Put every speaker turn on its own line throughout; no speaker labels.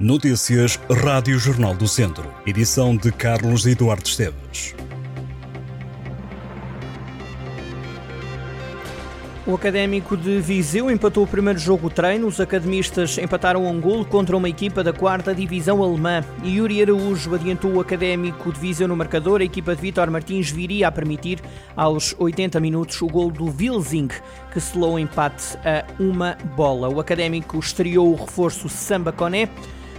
Notícias Rádio Jornal do Centro. Edição de Carlos Eduardo Esteves.
O Académico de Viseu empatou o primeiro jogo treino. Os academistas empataram um golo contra uma equipa da quarta divisão alemã. Yuri Araújo adiantou o Académico de Viseu no marcador. A equipa de Vítor Martins viria a permitir, aos 80 minutos, o golo do Wilsing, que selou o empate a uma bola. O Académico estreou o reforço Samba Coné.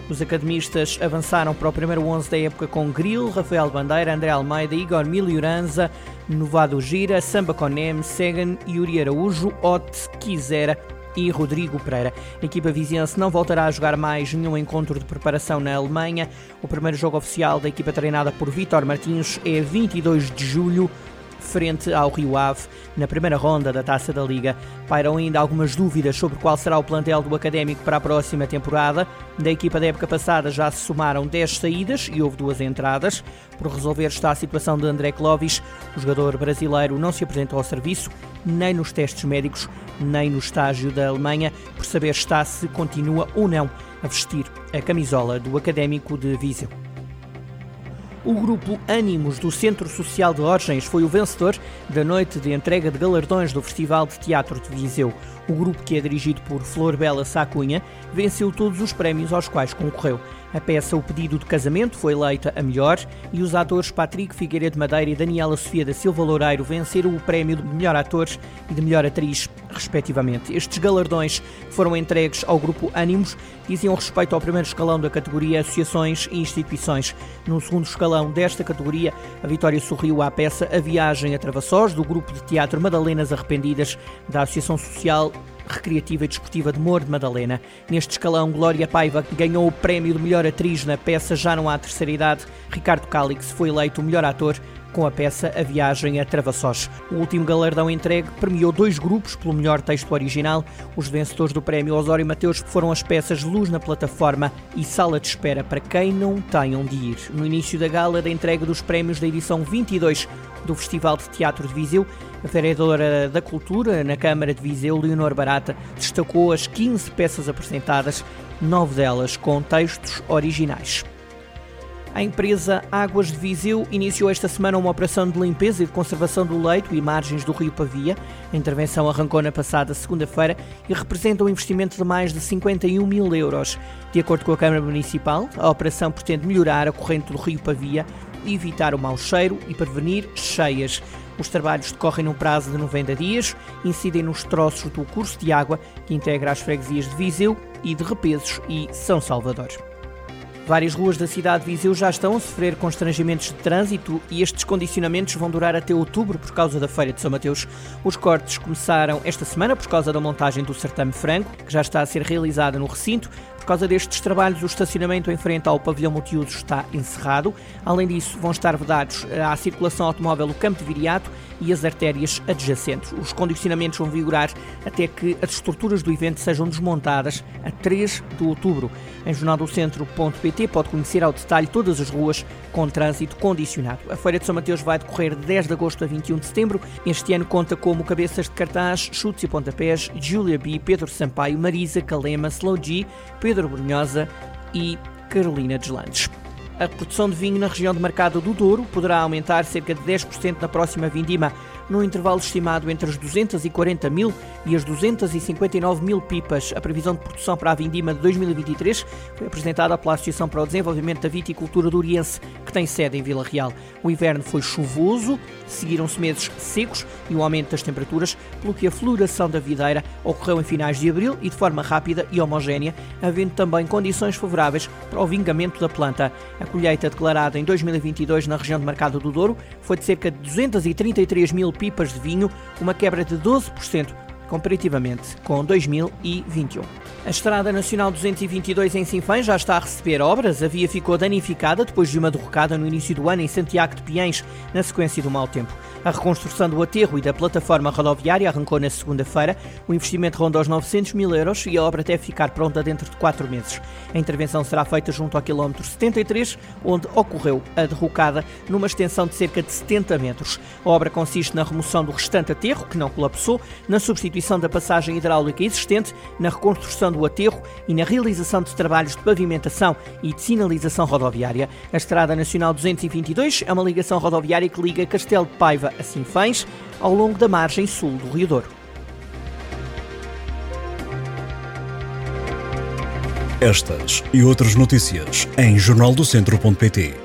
Os academistas avançaram para o primeiro 11 da época com Grill, Rafael Bandeira, André Almeida, Igor Milioranza, Novado Gira, Samba Conem, Segan, Yuri Araújo, Ot, Quisera e Rodrigo Pereira. A equipa viziense não voltará a jogar mais nenhum encontro de preparação na Alemanha. O primeiro jogo oficial da equipa treinada por Vítor Martins é 22 de julho frente ao Rio Ave na primeira ronda da Taça da Liga. Pairam ainda algumas dúvidas sobre qual será o plantel do Académico para a próxima temporada. Da equipa da época passada já se somaram 10 saídas e houve duas entradas. Por resolver está a situação de André Clovis. O jogador brasileiro não se apresentou ao serviço, nem nos testes médicos, nem no estágio da Alemanha, por saber está se continua ou não a vestir a camisola do Académico de Viseu. O grupo Ânimos do Centro Social de Orgens foi o vencedor da noite de entrega de galardões do Festival de Teatro de Viseu. O grupo, que é dirigido por Flor Bela Sacunha, venceu todos os prémios aos quais concorreu. A peça O Pedido de Casamento foi eleita a melhor e os atores Patrick Figueiredo Madeira e Daniela Sofia da Silva Loureiro venceram o prémio de melhor ator e de melhor atriz, respectivamente. Estes galardões foram entregues ao grupo Ânimos diziam respeito ao primeiro escalão da categoria Associações e Instituições. No segundo escalão desta categoria, a vitória sorriu à peça A Viagem a Travassós, do grupo de teatro Madalenas Arrependidas, da Associação Social Recreativa e Desportiva de Mor de Madalena. Neste escalão, Glória Paiva ganhou o prémio de melhor atriz na peça Já Não Há Terceira Idade. Ricardo Calix foi eleito o melhor ator com a peça A Viagem a Travassós. O último galardão entregue premiou dois grupos pelo melhor texto original. Os vencedores do prémio Osório Mateus foram as peças Luz na Plataforma e Sala de Espera para quem não tem onde ir. No início da gala da entrega dos prémios da edição 22 do Festival de Teatro de Viseu, a vereadora da Cultura na Câmara de Viseu, Leonor Barata, destacou as 15 peças apresentadas, nove delas com textos originais. A empresa Águas de Viseu iniciou esta semana uma operação de limpeza e de conservação do leito e margens do rio Pavia. A intervenção arrancou na passada segunda-feira e representa um investimento de mais de 51 mil euros. De acordo com a Câmara Municipal, a operação pretende melhorar a corrente do rio Pavia, evitar o mau cheiro e prevenir cheias. Os trabalhos decorrem num prazo de 90 dias, incidem nos troços do curso de água que integra as freguesias de Viseu e de Repesos e São Salvador. Várias ruas da cidade de Viseu já estão a sofrer constrangimentos de trânsito e estes condicionamentos vão durar até outubro por causa da Feira de São Mateus. Os cortes começaram esta semana por causa da montagem do certame franco, que já está a ser realizada no recinto. Por causa destes trabalhos, o estacionamento em frente ao pavilhão multiuso está encerrado. Além disso, vão estar vedados à circulação automóvel o campo de Viriato e as artérias adjacentes. Os condicionamentos vão vigorar até que as estruturas do evento sejam desmontadas a 3 de outubro. Em jornaldocentro.pt pode conhecer ao detalhe todas as ruas com trânsito condicionado. A Feira de São Mateus vai decorrer de 10 de agosto a 21 de setembro. Este ano conta como cabeças de cartaz, chutes e pontapés, Julia B, Pedro Sampaio, Marisa Calema, Slow G, Pedro Brunhosa e Carolina Deslandes. A produção de vinho na região de Mercado do Douro poderá aumentar cerca de 10% na próxima vindima num intervalo estimado entre as 240 mil e as 259 mil pipas. A previsão de produção para a vindima de 2023 foi apresentada pela Associação para o Desenvolvimento da Viticultura do Oriense, que tem sede em Vila Real. O inverno foi chuvoso, seguiram-se meses secos e um aumento das temperaturas, pelo que a floração da videira ocorreu em finais de abril e de forma rápida e homogénea, havendo também condições favoráveis para o vingamento da planta. A colheita declarada em 2022 na região de Mercado do Douro foi de cerca de 233 mil pipas de vinho, uma quebra de 12% comparativamente com 2021. A Estrada Nacional 222 em Sinfãs já está a receber obras. A via ficou danificada depois de uma derrocada no início do ano em Santiago de Piens, na sequência do mau tempo. A reconstrução do aterro e da plataforma rodoviária arrancou na segunda-feira. O investimento ronda aos 900 mil euros e a obra deve ficar pronta dentro de quatro meses. A intervenção será feita junto ao quilómetro 73, onde ocorreu a derrocada, numa extensão de cerca de 70 metros. A obra consiste na remoção do restante aterro, que não colapsou, na substituição substituição da passagem hidráulica existente, na reconstrução do aterro e na realização de trabalhos de pavimentação e de sinalização rodoviária. A Estrada Nacional 222 é uma ligação rodoviária que liga Castelo de Paiva a Sinfãs, ao longo da margem sul do Rio Douro.
Estas e outras notícias em jornaldocentro.pt